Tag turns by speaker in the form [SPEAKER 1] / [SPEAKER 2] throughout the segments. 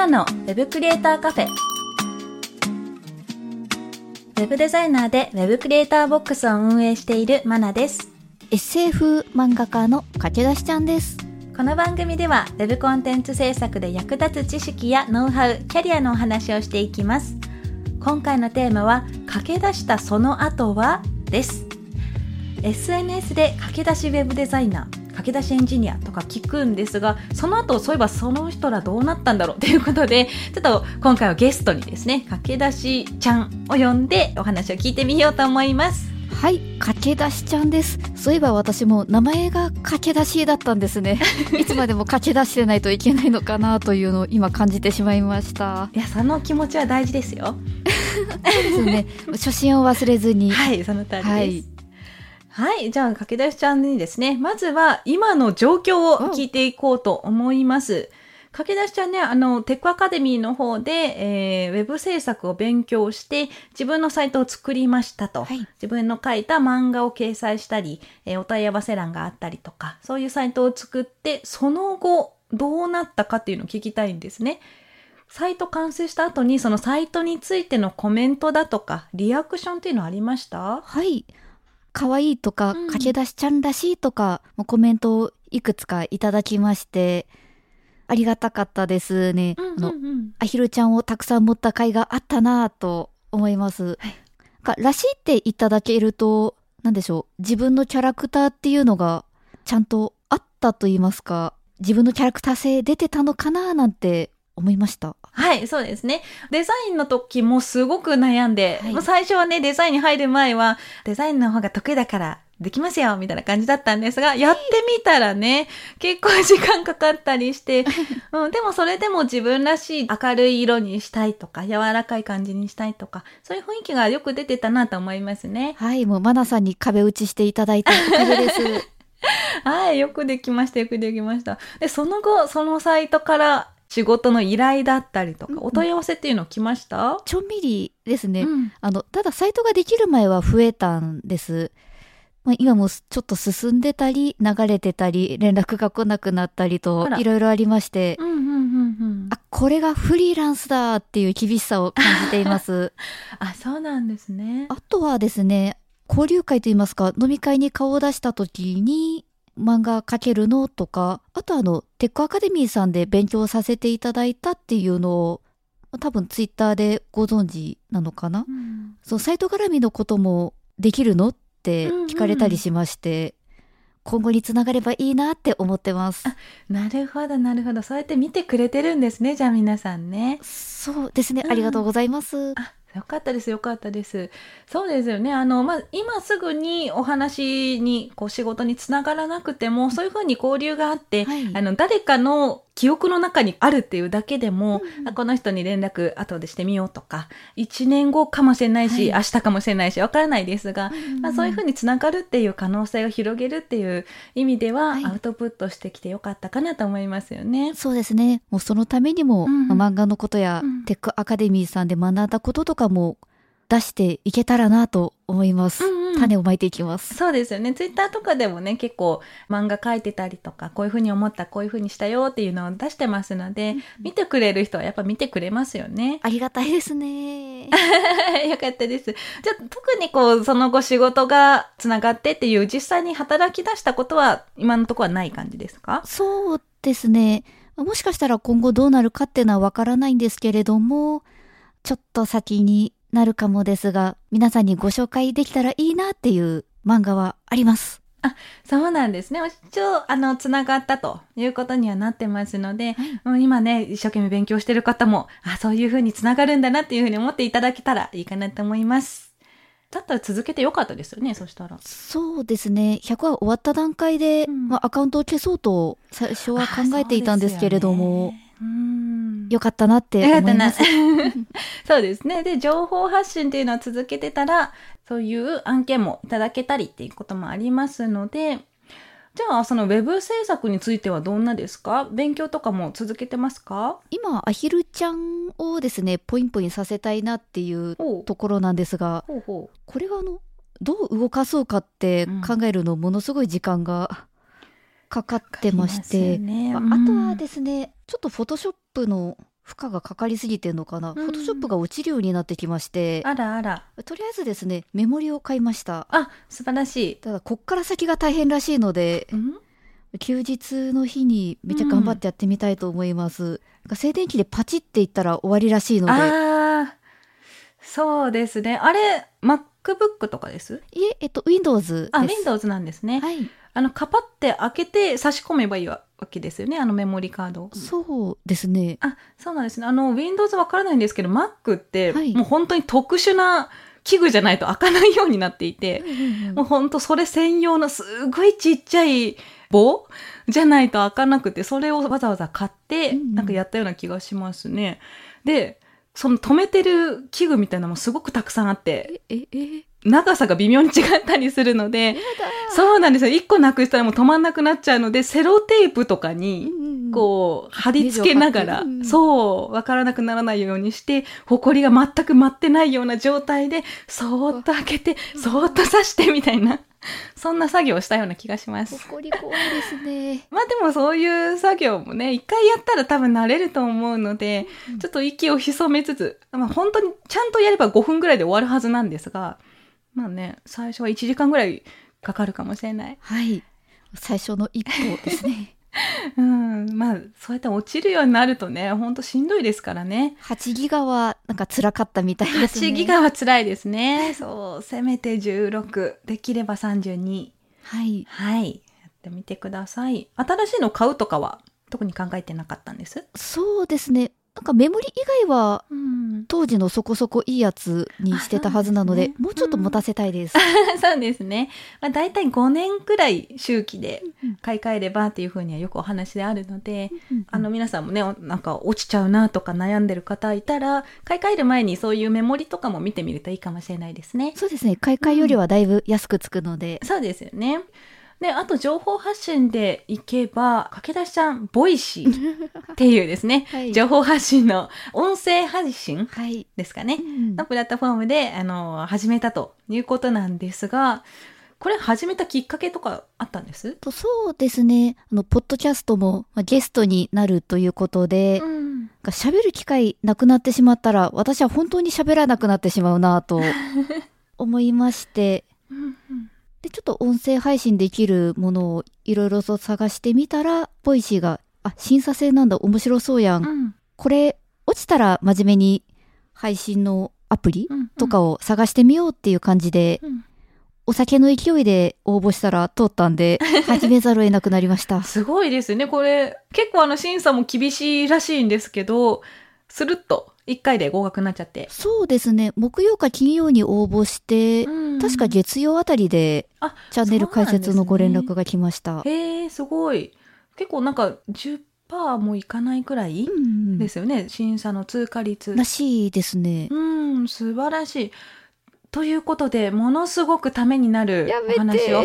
[SPEAKER 1] ナのウェブクリエイターカフェウェブデザイナーでウェブクリエイターボックスを運営しているマナです
[SPEAKER 2] SF 漫画家の駆け出しちゃんです。
[SPEAKER 1] この番組では Web コンテンツ制作で役立つ知識やノウハウ、キャリアのお話をしていきます。今回のテーマは駆け出したその後は？です。SNS で駆け出しウェブデザイナー、駆け出しエンジニアとか聞くんですが、その後そういえばその人らどうなったんだろうということで、ちょっと今回はゲストにですね、駆け出しちゃんを呼んでお話を聞いてみようと思います。
[SPEAKER 2] はい、駆け出しちゃんです。そういえば私も名前が駆け出しだったんですね。いつまでも駆け出してないといけないのかなというのを今感じてしまいました。
[SPEAKER 1] いや、その気持ちは大事ですよ。
[SPEAKER 2] そうですね。初心を忘れずに。
[SPEAKER 1] はい、その通りです。
[SPEAKER 2] はい
[SPEAKER 1] はい。じゃあ、駆け出しちゃんにですね、まずは今の状況を聞いていこうと思います。駆け出しちゃんね、あの、テックアカデミーの方で、えー、ウェブ制作を勉強して、自分のサイトを作りましたと。
[SPEAKER 2] はい
[SPEAKER 1] 自分の書いた漫画を掲載したり、えーお問い合わせ欄があったりとか、そういうサイトを作って、その後、どうなったかっていうのを聞きたいんですね。サイト完成した後に、そのサイトについてのコメントだとか、リアクションっていうのはありました？
[SPEAKER 2] はい。可愛いとか、
[SPEAKER 1] うん
[SPEAKER 2] 駆け出しちゃんらしいとか、コメントをいくつかいただきまして、ありがたかったですね。あの、
[SPEAKER 1] ん。
[SPEAKER 2] アヒルちゃんをたくさん持った甲斐があったなぁと思います。
[SPEAKER 1] はい
[SPEAKER 2] がらしいっていただけると、なんでしょう、自分のキャラクターっていうのがちゃんとあったと言いますか、自分のキャラクター性出てたのかななんて思いました。
[SPEAKER 1] はい、そうですね。デザインの時もすごく悩んで、
[SPEAKER 2] はい
[SPEAKER 1] もう最初はね、デザインに入る前は、デザインの方が得意だから、できますよみたいな感じだったんですが、やってみたらね、結構時間かかったりして、うん、でもそれでも自分らしい明るい色にしたいとか、柔らかい感じにしたいとか、そういう雰囲気がよく出てたなと思いますね。
[SPEAKER 2] はい、もうマナさんに壁打ちしていただいたおかげです。
[SPEAKER 1] はい、よくできました、よくできました。で、その後、そのサイトから仕事の依頼だったりとか、
[SPEAKER 2] うんうん
[SPEAKER 1] お問い合わせっていうの来ました、
[SPEAKER 2] ちょんみりですね。
[SPEAKER 1] うん
[SPEAKER 2] あの、ただサイトができる前は増えたんです。まあ、今もちょっと進んでたり、流れてたり、連絡が来なくなったりといろいろありまして、
[SPEAKER 1] うんうんうんうん。
[SPEAKER 2] あ、これがフリーランスだっていう厳しさを感じています。
[SPEAKER 1] あ、そうなんですね。
[SPEAKER 2] あとはですね、交流会といいますか、飲み会に顔を出した時に、漫画描けるの？とか、あとあの、テックアカデミーさんで勉強させていただいたっていうのを、多分ツイッターでご存知なのかな？
[SPEAKER 1] うん
[SPEAKER 2] そのサイト絡みのこともできるの？って聞かれたりしまして、今後につながればいいなって思ってます。
[SPEAKER 1] なるほど、なるほど。そうやって見てくれてるんですね、じゃあ皆さんね。
[SPEAKER 2] そうですね、
[SPEAKER 1] うん
[SPEAKER 2] ありがとうございます。
[SPEAKER 1] あ、よかったです、よかったです。そうですよね。あの、まあ、今すぐにお話に、こう、仕事につながらなくても、そういうふうに交流があって、
[SPEAKER 2] はい
[SPEAKER 1] あの、誰かの記憶の中にあるっていうだけでも、
[SPEAKER 2] うん
[SPEAKER 1] この人に連絡後でしてみようとか、1年後かもしれないし、
[SPEAKER 2] は
[SPEAKER 1] 明日かもしれないし、わからないですが、まあ、そういうふう
[SPEAKER 2] に。
[SPEAKER 1] につながるっていう可能性を広げるっていう意味では、
[SPEAKER 2] はい
[SPEAKER 1] アウトプットしてきてよかったかなと思いますよね。
[SPEAKER 2] そうですね。もうそのためにも、
[SPEAKER 1] うん
[SPEAKER 2] まあ漫画のことや、
[SPEAKER 1] うん
[SPEAKER 2] テックアカデミーさんで学んだこととかも出していけたらなと思います。
[SPEAKER 1] うんうん
[SPEAKER 2] 種をまいていきます。
[SPEAKER 1] そうですよね。ツイッターとかでもね、結構漫画描いてたりとか、こういうふうに思った、こういうふうにしたよっていうのを出してますので、見てくれる人はやっぱ見てくれますよね。
[SPEAKER 2] ありがたいですね。
[SPEAKER 1] よかったです。じゃあ、特にこう、その後仕事がつながってっていう、実際に働き出したことは、今のところはない感じですか？
[SPEAKER 2] そうですね。もしかしたら今後どうなるかっていうのはわからないんですけれども、ちょっと先になるかもですが、皆さんにご紹介できたらいいなっていう漫画はあります。
[SPEAKER 1] そうなんですね。一応、あの、つながったということにはなってますので、うん今ね、一生懸命勉強してる方も、あ、そういうふうにつながるんだなっていうふうに思っていただけたらいいかなと思います。だったら続けてよかったですよね、そしたら。
[SPEAKER 2] そうですね。100話終わった段階で、
[SPEAKER 1] うん
[SPEAKER 2] まあ、アカウントを消そうと最初は考えていたんですけれども、
[SPEAKER 1] よ
[SPEAKER 2] かったなって思います。
[SPEAKER 1] そうですね。で、情報発信っていうのは続けてたら、そういう案件もいただけたりっていうこともありますので、じゃあ、そのウェブ制作についてはどんなですか？勉強とかも続けてますか？
[SPEAKER 2] 今、アヒルちゃんをですね、ポインポインさせたいなっていうところなんですが、
[SPEAKER 1] ほうほ
[SPEAKER 2] これはあの、どう動かそうかって考えるのものすごい時間がかかってまして、ああとはですね、ちょっとフォトショップの負荷がかかりすぎてるのかな、
[SPEAKER 1] うん
[SPEAKER 2] フォトショップが落ちるようになってきまして、
[SPEAKER 1] あらあら。
[SPEAKER 2] とりあえずですね、メモリを買いました。
[SPEAKER 1] あ、素晴らしい。
[SPEAKER 2] ただ、こっから先が大変らしいので、
[SPEAKER 1] うん？
[SPEAKER 2] 休日の日にめっちゃ頑張ってやってみたいと思います。なんか静電気でパチっていったら終わりらしいので、
[SPEAKER 1] ああ、そうですね。あれ、MacBook とかです？
[SPEAKER 2] いえ、えっと、Windows です。
[SPEAKER 1] あ、Windows なんですね。
[SPEAKER 2] はい。
[SPEAKER 1] あの、カパって開けて差し込めばいいわけですよね。あのメモリカードを。
[SPEAKER 2] そうですね。
[SPEAKER 1] あ、そうなんですね。あの、Windows わからないんですけど、Mac って、
[SPEAKER 2] はい
[SPEAKER 1] もう本当に特殊な器具じゃないと開かないようになっていて、もう本当それ専用のすごいちっちゃい棒じゃないと開かなくて、それをわざわざ買って、
[SPEAKER 2] うんうん
[SPEAKER 1] なんかやったような気がしますね。で、その止めてる器具みたいなのもすごくたくさんあって、
[SPEAKER 2] え、え、え、
[SPEAKER 1] 長さが微妙に違ったりするので、そうなんですよ。一個なくしたらもう止まんなくなっちゃうので、セロテープとかに、こう、貼り付けながら
[SPEAKER 2] う、ん
[SPEAKER 1] そう、わからなくならないようにして、埃が全く舞ってないような状態で、そーっと開けて、そーっと刺してみたいな、そんな作業をしたような気がします。
[SPEAKER 2] ほこり怖いですね。
[SPEAKER 1] まあでもそういう作業もね、一回やったら多分慣れると思うので、ちょっと息を潜めつつ、まあ本当にちゃんとやれば5分ぐらいで終わるはずなんですが、まあね、最初は1時間ぐらいかかるかもしれない。
[SPEAKER 2] はい。最初の一歩ですね。
[SPEAKER 1] うん、まあそうやって落ちるようになるとね、ほんとしんどいですからね。
[SPEAKER 2] 8ギガはなんか辛かったみたいですね。
[SPEAKER 1] 8ギガは辛いですね。そう、せめて16、できれば32。
[SPEAKER 2] はい。
[SPEAKER 1] はい。やってみてください。新しいの買うとかは特に考えてなかったんです？
[SPEAKER 2] そうですね。なんかメモリ以外は
[SPEAKER 1] うん。
[SPEAKER 2] 当時のそこそこいいやつにしてたはずなので、
[SPEAKER 1] うですね
[SPEAKER 2] もうちょっと持たせたいです。
[SPEAKER 1] そうですね。まあ大体5年くらい周期で買い替えればっていうふうにはよくお話であるので、あの皆さんもね、なんか落ちちゃうなとか悩んでる方いたら、買い替える前にそういうメモリとかも見てみるといいかもしれないですね。
[SPEAKER 2] そうですね。買い替えよりはだいぶ安くつくので。
[SPEAKER 1] そうですよね。で、あと情報発信でいけば、駆け出しちゃん、ボイシー。っていうですね、
[SPEAKER 2] はい。
[SPEAKER 1] 情報発信の音声配信
[SPEAKER 2] はい。
[SPEAKER 1] ですかね、
[SPEAKER 2] うん。
[SPEAKER 1] のプラットフォームで、あの、始めたということなんですが、これ始めたきっかけとかあったんです？
[SPEAKER 2] とそうですね。あの、ポッドキャストもまあゲストになるということで、
[SPEAKER 1] ん。
[SPEAKER 2] なんる機会なくなってしまったら、私は本当に喋らなくなってしまうなと 思いまして、で、ちょっと音声配信できるものをいろいろと探してみたら、 Voicy が、あ、審査制なんだ、面白そうやん。
[SPEAKER 1] うん。
[SPEAKER 2] これ、落ちたら真面目に配信のアプリ
[SPEAKER 1] うん
[SPEAKER 2] とかを探してみようっていう感じで、
[SPEAKER 1] うん
[SPEAKER 2] お酒の勢いで応募したら通ったんで、始めざるを得なくなりました。
[SPEAKER 1] すごいですね。これ、結構あの審査も厳しいらしいんですけど、スルッと1回で合格になっちゃって。
[SPEAKER 2] そうですね。木曜か金曜に応募して、確か月曜あたりで
[SPEAKER 1] あ、
[SPEAKER 2] チャンネル開設のご連絡
[SPEAKER 1] が。
[SPEAKER 2] が来ました。
[SPEAKER 1] へえ、すごい。結構なんか10%もいかないくらい
[SPEAKER 2] うん
[SPEAKER 1] ですよね。審査の通過率。
[SPEAKER 2] らしいですね。
[SPEAKER 1] うん、素晴らしい。ということで、ものすごくためになるお話を。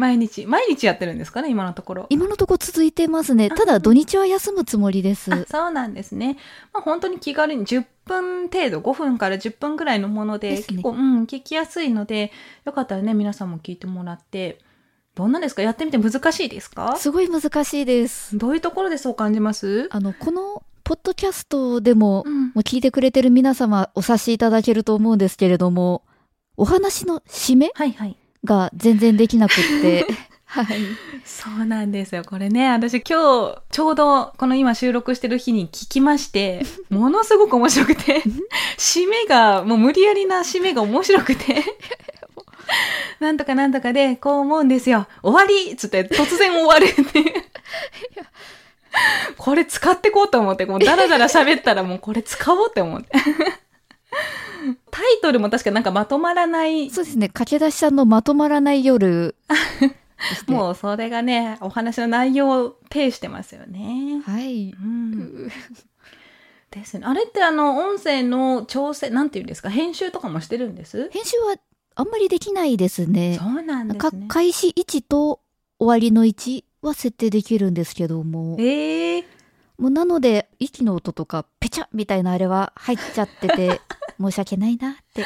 [SPEAKER 1] はい毎日、毎日やってるんですかね、今のところ。
[SPEAKER 2] 今のとこ続いてますね。ただ土日は休むつもりです。
[SPEAKER 1] あそうなんですね。まあ、本当に気軽に10分程度、5分から10分ぐらいのもので、
[SPEAKER 2] ですね
[SPEAKER 1] 結構、うん、聞きやすいので、よかったらね、皆さんも聞いてもらって、どんなですか？やってみて難しいですか？
[SPEAKER 2] すごい難しいです。
[SPEAKER 1] どういうところでそう感じます？
[SPEAKER 2] あの、このポッドキャストでも、
[SPEAKER 1] うん
[SPEAKER 2] もう聞いてくれてる皆様お察しいただけると思うんですけれども、お話の締め？
[SPEAKER 1] はいはい。
[SPEAKER 2] が全然できなくって、はい。
[SPEAKER 1] そうなんですよ。これね、私今日、ちょうどこの今収録してる日に聞きまして、ものすごく面白くて、締めが、もう無理やりな締めが面白くて、なんとかなんとかで、こう思うんですよ。終わりっつって突然終わるっていう。これ使ってこうと思って、もうダラダラ喋ったらもうこれ使おうって思って。タイトルも確かなんかまとまらない
[SPEAKER 2] そうですね、駆け出しさんのまとまらない夜。
[SPEAKER 1] もうそれがね、お話の内容を呈してますよね。
[SPEAKER 2] はい。
[SPEAKER 1] うんですね。あれってあの、音声の調整、なんていうんですか、編集とかもしてるんです？
[SPEAKER 2] 編集はあんまりできないですね。
[SPEAKER 1] そうなんですね。
[SPEAKER 2] 開始位置と終わりの位置は設定できるんですけども。
[SPEAKER 1] ええー、
[SPEAKER 2] もうなので、息の音とか、ペチャみたいなあれは入っちゃってて、申し訳ないなって。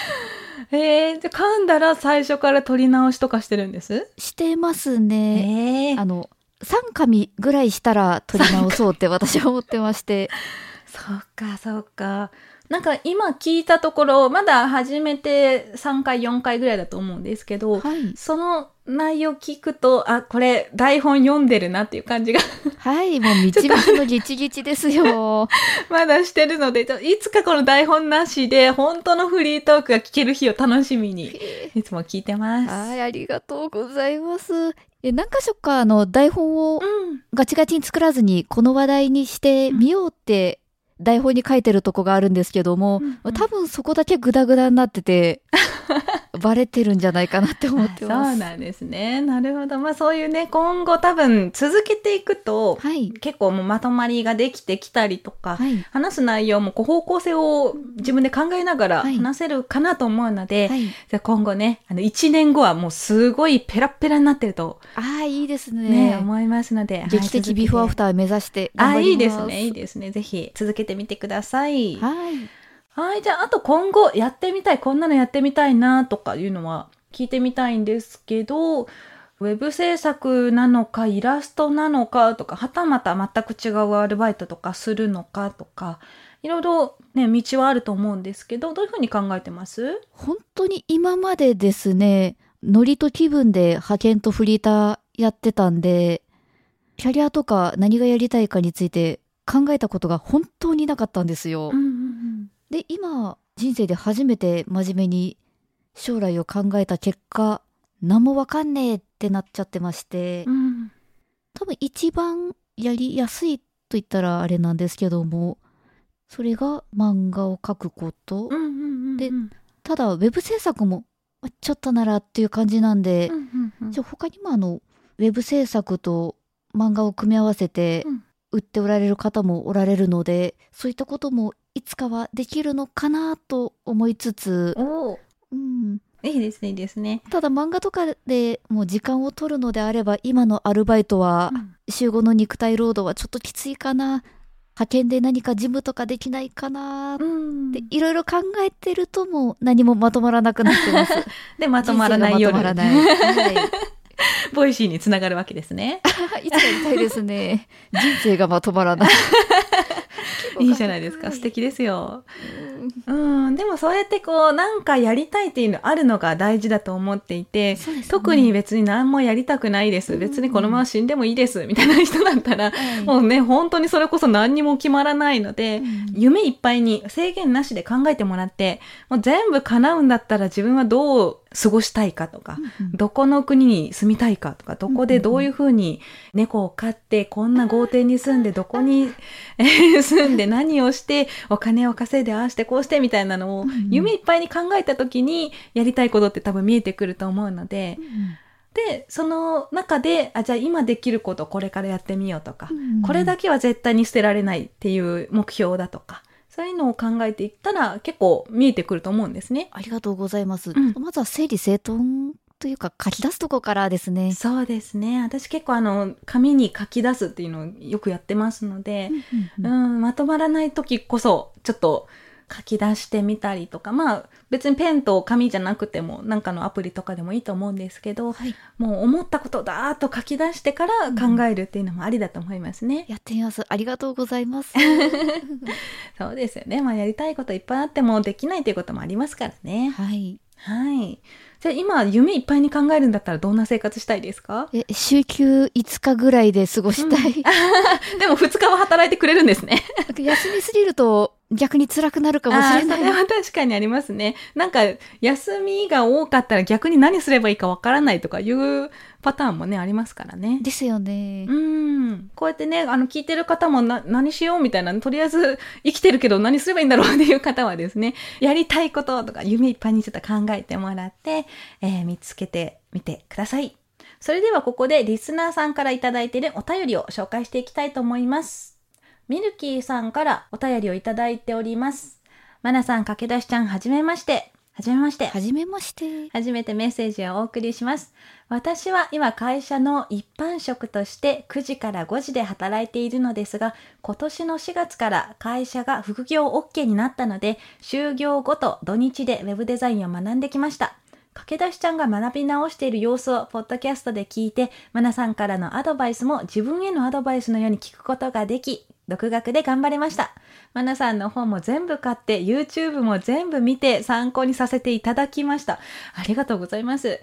[SPEAKER 1] ええー、じゃ噛んだら最初から撮り直しとかしてるんです？
[SPEAKER 2] してますね。
[SPEAKER 1] ええー、
[SPEAKER 2] あの、3紙ぐらいしたら撮り直そうって私は思ってまして。
[SPEAKER 1] そうか、そうか。なんか今聞いたところ、まだ始めて3回、4回ぐらいだと思うんですけど、
[SPEAKER 2] はい、
[SPEAKER 1] その内容聞くと、あ、これ台本読んでるなっていう感じが
[SPEAKER 2] はい、もうみちみちのギチギチですよ。
[SPEAKER 1] まだしてるので、いつかこの台本なしで、本当のフリートークが聞ける日を楽しみに、いつも聞いてます。
[SPEAKER 2] はい、ありがとうございます。え、何箇所かあの台本をガチガチに作らずにこの話題にしてみようって台本に書いてるとこがあるんですけども、うんうん、多分そこだけグダグダになってて、バレてるんじゃないかなって思ってま
[SPEAKER 1] す。そうなんですね。なるほど。まあそういうね、今後多分続けていくと、はい、結構もうまとまりができてきたりとか、はい、話す内容もこう方向性を自分で考えながら話せるかなと思うので、はい、じゃ今後ね、あの1年後はもうすごいペラペラになってると。
[SPEAKER 2] ああ、いいですね。
[SPEAKER 1] ね、思いますので。
[SPEAKER 2] 劇的ビフォーアフター目指して
[SPEAKER 1] 頑張ります。あいいですね、いいですね。ぜひ続けてみてください。
[SPEAKER 2] はい。
[SPEAKER 1] はい、じゃあ、あと今後やってみたい、こんなのやってみたいなとかいうのは聞いてみたいんですけど、ウェブ制作なのか、イラストなのかとか、はたまた全く違うアルバイトとかするのかとか、いろいろね、道はあると思うんですけど、どういうふうに考えてます？
[SPEAKER 2] 本当に今までですね、ノリと気分で派遣とフリーターやってたんで、キャリアとか何がやりたいかについて考えたことが本当になかったんですよ。
[SPEAKER 1] うんうんうん
[SPEAKER 2] で今人生で初めて真面目に将来を考えた結果何もわかんねえってなっちゃってまして、
[SPEAKER 1] うん、
[SPEAKER 2] 多分一番やりやすいと言ったらあれなんですけどもそれが漫画を描くこと、
[SPEAKER 1] うんうんうんうん、
[SPEAKER 2] でただウェブ制作もちょっとならっていう感じなんで、
[SPEAKER 1] うんうんうん、
[SPEAKER 2] じゃ他にもあのウェブ制作と漫画を組み合わせて売っておられる方もおられるので、そういったこともいつかはできるのかなと思いつつ、うん、
[SPEAKER 1] いいですねいいですね。
[SPEAKER 2] ただ漫画とかでもう時間を取るのであれば今のアルバイトは、週5の肉体労働はちょっときついかな派遣で何か事務とかできないかなっていろいろ考えてるともう何もまとまらなくなってます。
[SPEAKER 1] でまとまらない夜。
[SPEAKER 2] まとまらない、はい
[SPEAKER 1] Voicy につながるわけですね。
[SPEAKER 2] いつか言いたいですね。人生がまとまらない。
[SPEAKER 1] いいじゃないですか。素敵ですよ。うん、でもそうやってこう、なんかやりたいっていうのあるのが大事だと思っていて、ね、特に別に何もやりたくないです。別にこのまま死んでもいいです。みたいな人だったら、もうね、本当にそれこそ何にも決まらないので、うん、夢いっぱいに制限なしで考えてもらって、もう全部叶うんだったら自分はどう過ごしたいかとか、うんうん、どこの国に住みたいかとか、どこでどういうふうに猫を飼って、こんな豪邸に住んで、どこに、住んで何をして、お金を稼いで、ああしてこうしてみたいなのを、夢いっぱいに考えた時に、やりたいことって多分見えてくると思うので、うん、で、その中で、あ、じゃあ今できることこれからやってみようとか、うん、これだけは絶対に捨てられないっていう目標だとか、そういうのを考えていったら結構見えてくると思うんですね。
[SPEAKER 2] ありがとうございます。うん、まずは整理整頓というか書き出すとこからですね。
[SPEAKER 1] そうですね。私結構あの紙に書き出すっていうのをよくやってますので、うん、うんうん、まとまらない時こそちょっと書き出してみたりとか、まあ別にペンと紙じゃなくてもなんかのアプリとかでもいいと思うんですけど、はい、もう思ったことをだーっと書き出してから考えるっていうのもありだと思いますね。
[SPEAKER 2] うん、やってみます。ありがとうございます。
[SPEAKER 1] そうですよね。まあやりたいこといっぱいあってもできないということもありますからね。
[SPEAKER 2] はい。
[SPEAKER 1] はい。じゃあ今夢いっぱいに考えるんだったらどんな生活したいですか？
[SPEAKER 2] え、週休5日ぐらいで過ごしたい。
[SPEAKER 1] うん、でも2日は働いてくれるんですね。
[SPEAKER 2] 休みすぎると逆に辛くなるかもしれない。
[SPEAKER 1] それは確かにありますね。なんか、休みが多かったら逆に何すればいいかわからないとかいうパターンもね、ありますからね。
[SPEAKER 2] ですよね。
[SPEAKER 1] うん。こうやってね、あの、聞いてる方もな、何しようみたいな、とりあえず生きてるけど何すればいいんだろうっていう方はですね、やりたいこととか夢いっぱいにちょっと考えてもらって、えー、見つけてみてください。それではここでリスナーさんからいただいているお便りを紹介していきたいと思います。ミルキーさんからお便りをいただいております。マナさん、駆け出しちゃん、はじめまして。はじめまして。
[SPEAKER 2] はじめまして。
[SPEAKER 1] 初めてメッセージをお送りします。私は今会社の一般職として9時から5時で働いているのですが、今年の4月から会社が副業 OK になったので、就業後と土日でウェブデザインを学んできました。駆け出しちゃんが学び直している様子をポッドキャストで聞いて、マナさんからのアドバイスも自分へのアドバイスのように聞くことができ、独学で頑張れました。マナさんの本も全部買って、YouTube も全部見て参考にさせていただきました。ありがとうございます。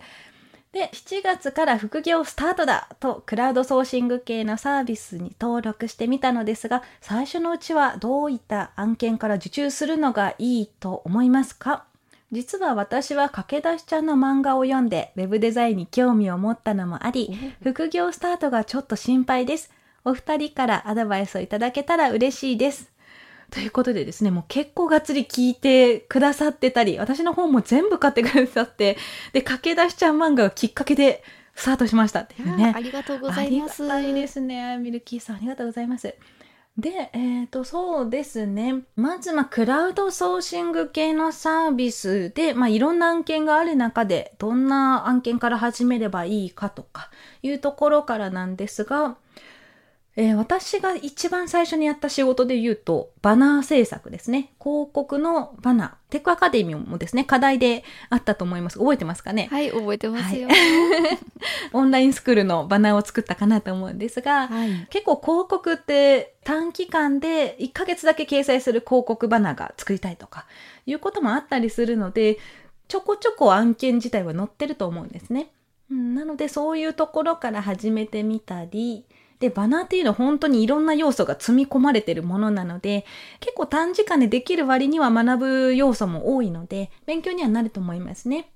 [SPEAKER 1] で、7月から副業スタートだとクラウドソーシング系のサービスに登録してみたのですが、最初のうちはどういった案件から受注するのがいいと思いますか？実は私は駆け出しちゃんの漫画を読んでウェブデザインに興味を持ったのもあり、副業スタートがちょっと心配です。お二人からアドバイスをいただけたら嬉しいです。ということでですね、もう結構がっつり聞いてくださってたり、私の本も全部買ってくださって、で、駆け出しちゃん漫画がきっかけでスタートしましたっていうね。
[SPEAKER 2] ありがとうございます。
[SPEAKER 1] ありがたいですね。ミルキーさん、ありがとうございます。で、えっ、と、そうですね。まず、まあ、クラウドソーシング系のサービスで、まあ、いろんな案件がある中で、どんな案件から始めればいいかとかいうところからなんですが、えー私が一番最初にやった仕事で言うと、バナー制作ですね。広告のバナー。テックアカデミーもですね、課題であったと思います。覚えてますかね？
[SPEAKER 2] はい、覚えてますよ。
[SPEAKER 1] オンラインスクールのバナーを作ったかなと思うんですが、
[SPEAKER 2] はい。
[SPEAKER 1] 結構広告って短期間で1ヶ月だけ掲載する広告バナーが作りたいとかいうこともあったりするので、ちょこちょこ案件自体は載ってると思うんですね。うん、なのでそういうところから始めてみたり、で、バナーっていうのは本当にいろんな要素が積み込まれてるものなので、結構短時間でできる割には学ぶ要素も多いので、勉強にはなると思いますね。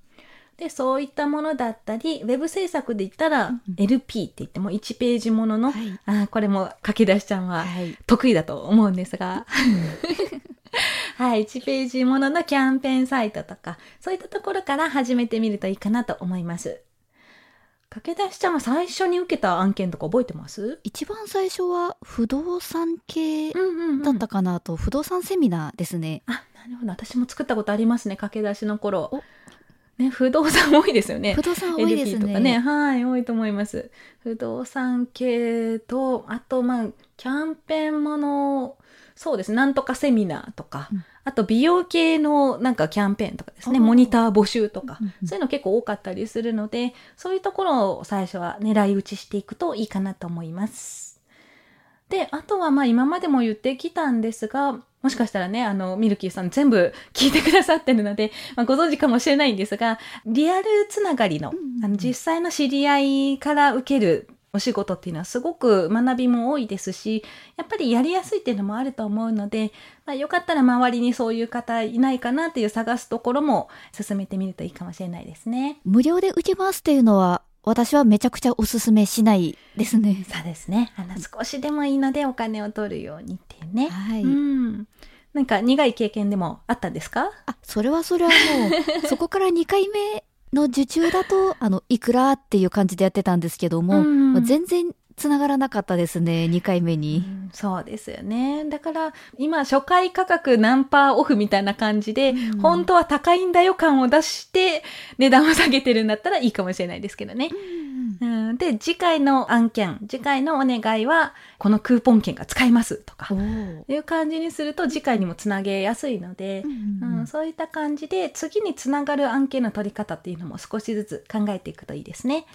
[SPEAKER 1] で、そういったものだったり、ウェブ制作で言ったら、LP って言っても1ページものの、
[SPEAKER 2] はい
[SPEAKER 1] あーこれも駆け出しちゃんは
[SPEAKER 2] はい。
[SPEAKER 1] 得意だと思うんですが、はい、1ページもののキャンペーンサイトとか、そういったところから始めてみるといいかなと思います。駆け出しちゃんは最初に受けた案件とか覚えてます？
[SPEAKER 2] 一番最初は不動産系。だったかなと、不動産セミナーですね。
[SPEAKER 1] あ、なるほど。私も作ったことありますね、駆け出しの頃
[SPEAKER 2] お。
[SPEAKER 1] ね、不動産多いですよね
[SPEAKER 2] 不。動産多いです
[SPEAKER 1] LP と
[SPEAKER 2] ね。
[SPEAKER 1] かね、はい、多いと思います。不動産系と、あと、まあ、キャンペーンもの、そうです。ね、なんとかセミナーとか、
[SPEAKER 2] うん。
[SPEAKER 1] あと美容系のなんかキャンペーンとかですね、モニター募集とか、
[SPEAKER 2] うんうん
[SPEAKER 1] そういうの結構多かったりするので、そういうところを最初は狙い撃ちしていくといいかなと思います。で、あとはまあ今までも言ってきたんですが、もしかしたらね、あの、ミルキーさん全部聞いてくださってるので、まあ、ご存知かもしれないんですが、リアルつながりの、あの実際の知り合いから受けるお仕事っていうのはすごく学びも多いですし、やっぱりやりやすいっていうのもあると思うので、まあ、よかったら周りにそういう方いないかなっていう探すところも進めてみるといいかもしれないですね。
[SPEAKER 2] 無料で受けますっていうのは、私はめちゃくちゃおすすめしないですね。
[SPEAKER 1] そうですね。あの、少しでもいいのでお金を取るようにっていうね。
[SPEAKER 2] はい。
[SPEAKER 1] うん。なんか苦い経験でもあったんですか？
[SPEAKER 2] あ、それはそれはもう、そこから2回目の受注だと、あの、いくらっていう感じでやってたんですけども、
[SPEAKER 1] うん
[SPEAKER 2] まあ全然繋がらなかったですね、2回目に。
[SPEAKER 1] うんそうですよね。だから、今、初回価格何パーオフみたいな感じで、
[SPEAKER 2] うん
[SPEAKER 1] 本当は高いんだよ感を出して、値段を下げてるんだったらいいかもしれないですけどね。うん、で、次回の案件、次回のお願いは、このクーポン券が使えますとかいう感じにすると次回にもつなげやすいので、
[SPEAKER 2] うん
[SPEAKER 1] うん、そういった感じで次につながる案件の取り方っていうのも少しずつ考えていくといいですね。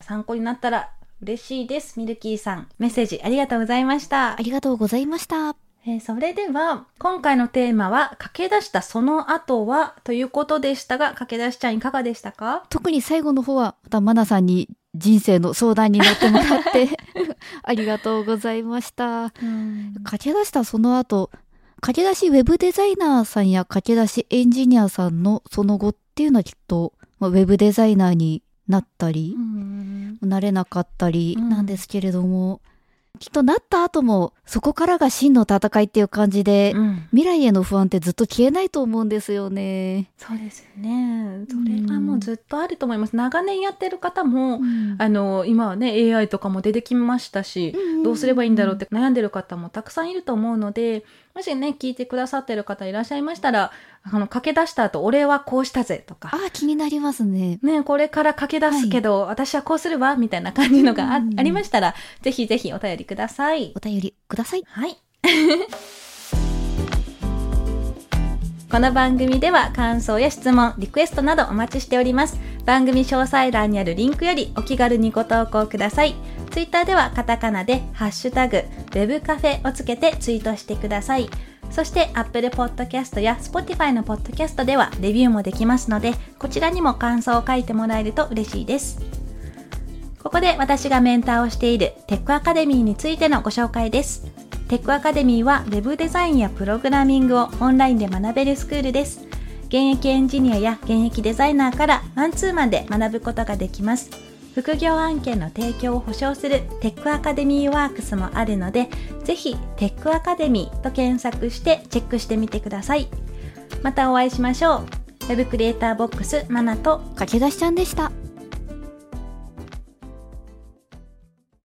[SPEAKER 1] 参考になったら嬉しいです。ミルキーさん、メッセージありがとうございました
[SPEAKER 2] あ。りがとうございました。
[SPEAKER 1] えーそれでは、今回のテーマは、駆け出したその後はということでしたが、駆け出しちゃんいかがでしたか？
[SPEAKER 2] 特に最後の方は、またマナさんに人生の相談に乗ってもらって、ありがとうございました。駆け出したその後、駆け出しウェブデザイナーさんや駆け出しエンジニアさんのその後っていうのはきっと、まあウェブデザイナーになったり、
[SPEAKER 1] うん
[SPEAKER 2] なれなかったり
[SPEAKER 1] うん
[SPEAKER 2] なんですけれども、きっとなった後も、そこからが真の戦いっていう感じで、
[SPEAKER 1] うん
[SPEAKER 2] 未来への不安ってずっと消えないと思うんですよね。
[SPEAKER 1] そうですよね。それはもうずっとあると思います。長年やってる方も、
[SPEAKER 2] うん
[SPEAKER 1] あの、今はね、AI とかも出てきましたし、どうすればいいんだろうって悩んでる方もたくさんいると思うので、もしね、聞いてくださってる方いらっしゃいましたら、あの、駆け出した後、俺はこうしたぜとか、
[SPEAKER 2] ああ、気になりますね。
[SPEAKER 1] ね、これから駆け出すけど、私はこうするわ、みたいな感じのがあ,、
[SPEAKER 2] うん
[SPEAKER 1] ありましたら、ぜひぜひお便りください。
[SPEAKER 2] お便りください。
[SPEAKER 1] はい。この番組では感想や質問、リクエストなどお待ちしております。番組詳細欄にあるリンクよりお気軽にご投稿ください。ツイッターではカタカナでハッシュタグ、ウェブカフェをつけてツイートしてください。そして Apple Podcast や Spotify の Podcast ではレビューもできますので、こちらにも感想を書いてもらえると嬉しいです。ここで私がメンターをしているテックアカデミーについてのご紹介です。テックアカデミーは Web デザインやプログラミングをオンラインで学べるスクールです。現役エンジニアや現役デザイナーからマンツーマンで学ぶことができます。副業案件の提供を保証するテックアカデミーワークスもあるので、ぜひテックアカデミーと検索してチェックしてみてください。またお会いしましょう。Web クリエイターボックスマナと
[SPEAKER 2] 駆け出しちゃんでした。